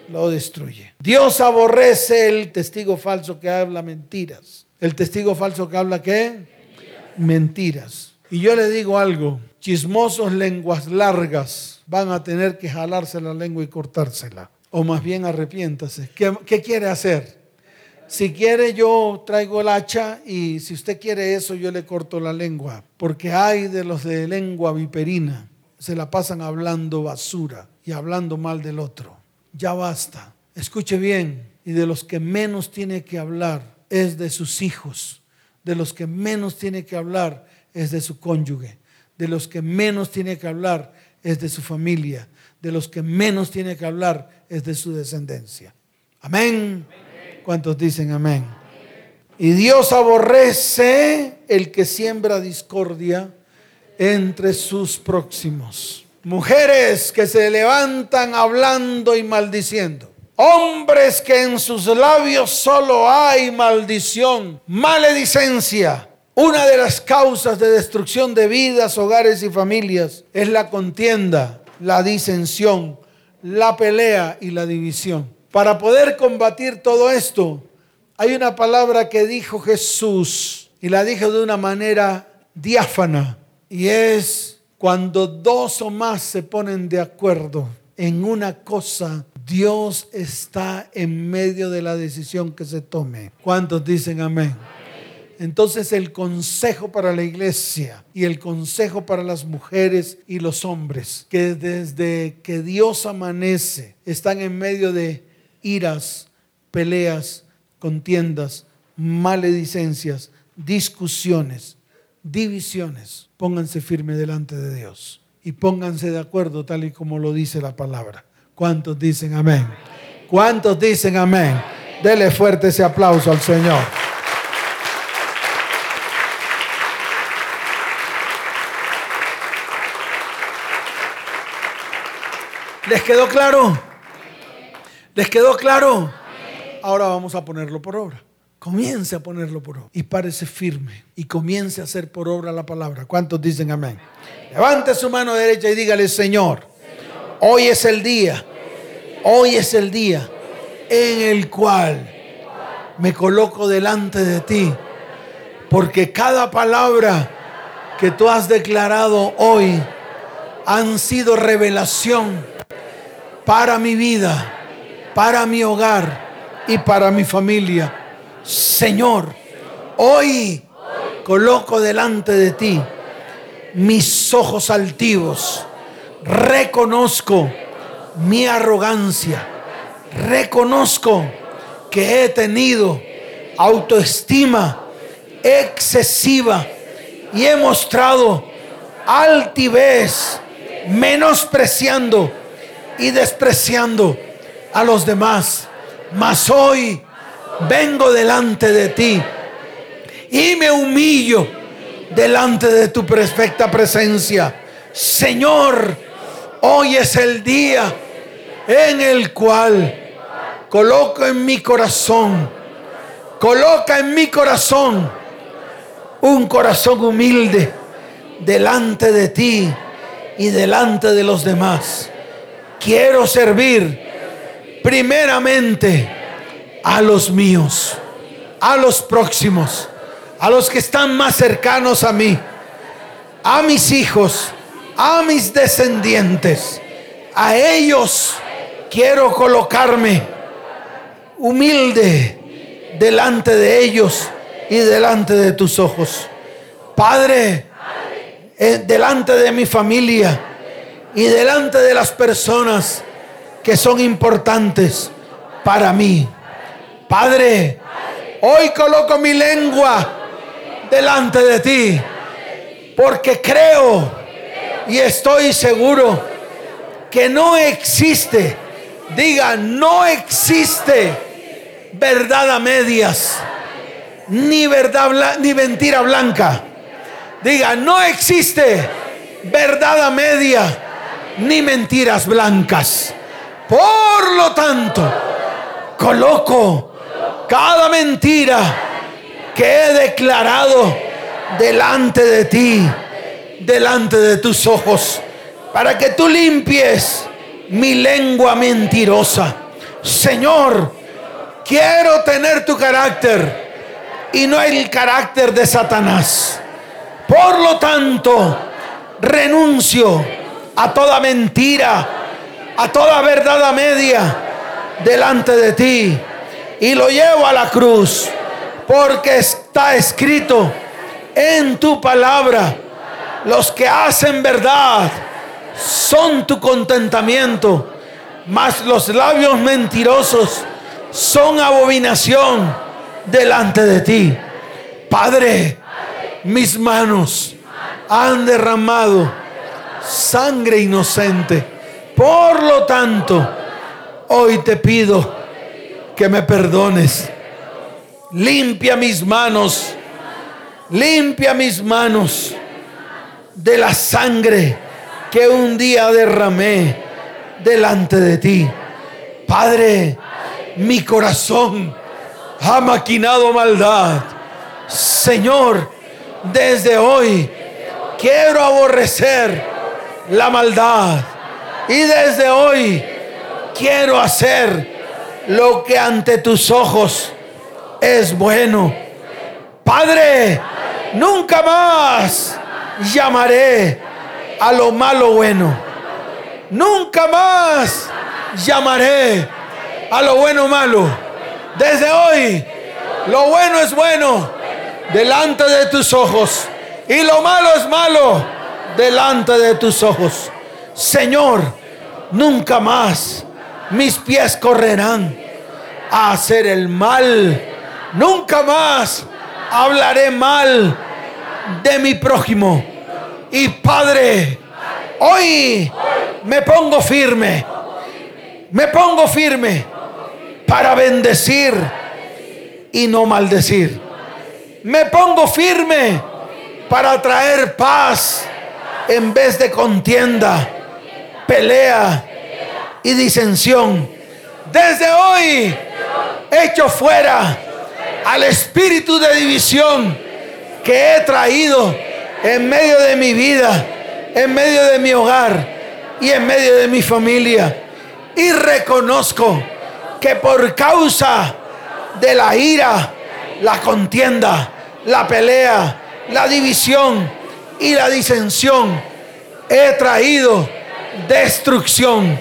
Lo destruye. Dios aborrece el testigo falso que habla mentiras. El testigo falso que habla qué? mentiras. Y yo le digo algo, chismosos lenguas largas van a tener que jalarse la lengua y cortársela. O más bien arrepiéntase. ¿Qué, ¿Qué, quiere hacer? Si quiere yo traigo el hacha y si usted quiere eso yo le corto la lengua. Porque hay de los de lengua viperina. Se la pasan hablando basura y hablando mal del otro. Ya basta. Escuche bien. Y de los que menos tiene que hablar es de sus hijos de los que menos tiene que hablar es de su cónyuge, de los que menos tiene que hablar es de su familia, de los que menos tiene que hablar es de su descendencia. Amén. ¿Cuántos dicen amén? Y Dios aborrece el que siembra discordia entre sus próximos. Mujeres que se levantan hablando y maldiciendo. Hombres que en sus labios solo hay maldición, maledicencia. Una de las causas de destrucción de vidas, hogares y familias es la contienda, la disensión, la pelea y la división. Para poder combatir todo esto, hay una palabra que dijo Jesús y la dijo de una manera diáfana y es cuando dos o más se ponen de acuerdo en una cosa, Dios está en medio de la decisión que se tome. ¿Cuántos dicen amén? Entonces el consejo para la iglesia y el consejo para las mujeres y los hombres, que desde que Dios amanece están en medio de iras, peleas, contiendas, maledicencias, discusiones, divisiones, pónganse firme delante de Dios y pónganse de acuerdo tal y como lo dice la palabra. ¿Cuántos dicen amén? ¿Cuántos dicen amén? Dele fuerte ese aplauso al Señor. ¿Les quedó claro? ¿Les quedó claro? Ahora vamos a ponerlo por obra. Comience a ponerlo por obra y párese firme y comience a hacer por obra la palabra. ¿Cuántos dicen amén? Levante su mano derecha y dígale, Señor, Hoy es el día, hoy es el día en el cual me coloco delante de ti, porque cada palabra que tú has declarado hoy han sido revelación para mi vida, para mi hogar y para mi familia. Señor, hoy coloco delante de ti mis ojos altivos reconozco mi arrogancia, reconozco que he tenido autoestima excesiva y he mostrado altivez, menospreciando y despreciando a los demás. Mas hoy vengo delante de ti y me humillo delante de tu perfecta presencia. Señor, hoy es el día en el cual coloco en mi corazón, coloca en mi corazón un corazón humilde delante de ti y delante de los demás. Quiero servir primeramente a los míos, a los próximos, a los que están más cercanos a mí, a mis hijos, a mis descendientes. A ellos quiero colocarme humilde delante de ellos y delante de tus ojos. Padre, eh, delante de mi familia y delante de las personas que son importantes para mí. Padre, hoy coloco mi lengua delante de ti porque creo y estoy seguro que no existe, diga, no existe verdad a medias ni verdad ni mentira blanca. Diga, no existe verdad a media ni mentiras blancas. Por lo tanto, coloco cada mentira que he declarado delante de ti, delante de tus ojos, para que tú limpies mi lengua mentirosa. Señor, quiero tener tu carácter y no el carácter de Satanás. Por lo tanto, renuncio a toda mentira, a toda verdad a media delante de ti y lo llevo a la cruz, porque está escrito en tu palabra, los que hacen verdad son tu contentamiento, mas los labios mentirosos son abominación delante de ti. Padre, mis manos han derramado sangre inocente. Por lo tanto, hoy te pido que me perdones. Limpia mis manos, limpia mis manos de la sangre que un día derramé delante de ti. Padre, mi corazón ha maquinado maldad. Señor, desde hoy quiero aborrecer la maldad. Y desde hoy quiero hacer lo que ante tus ojos es bueno. Padre, nunca más llamaré a lo malo bueno. Nunca más llamaré a lo bueno malo desde hoy, lo bueno es bueno delante de tus ojos y lo malo es malo delante de tus ojos. Señor, nunca más mis pies correrán a hacer el mal. Nunca más hablaré mal de mi prójimo. Y Padre, hoy me pongo firme. Me pongo firme para bendecir y no maldecir. Me pongo firme para traer paz en vez de contienda, pelea y disensión. Desde hoy echo fuera al espíritu de división que he traído en medio de mi vida, en medio de mi hogar y en medio de mi familia. Y reconozco que por causa de la ira, la contienda, la pelea, la división y la disensión, he traído destrucción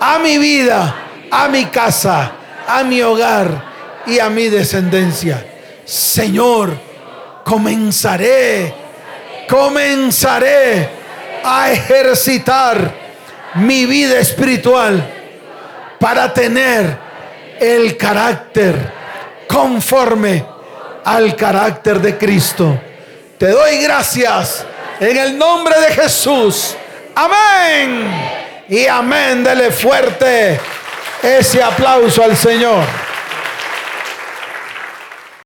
a mi vida, a mi casa, a mi hogar y a mi descendencia. Señor, comenzaré, comenzaré a ejercitar mi vida espiritual para tener el carácter conforme al carácter de Cristo. Te doy gracias en el nombre de Jesús. Amén. Y amén. Dele fuerte ese aplauso al Señor.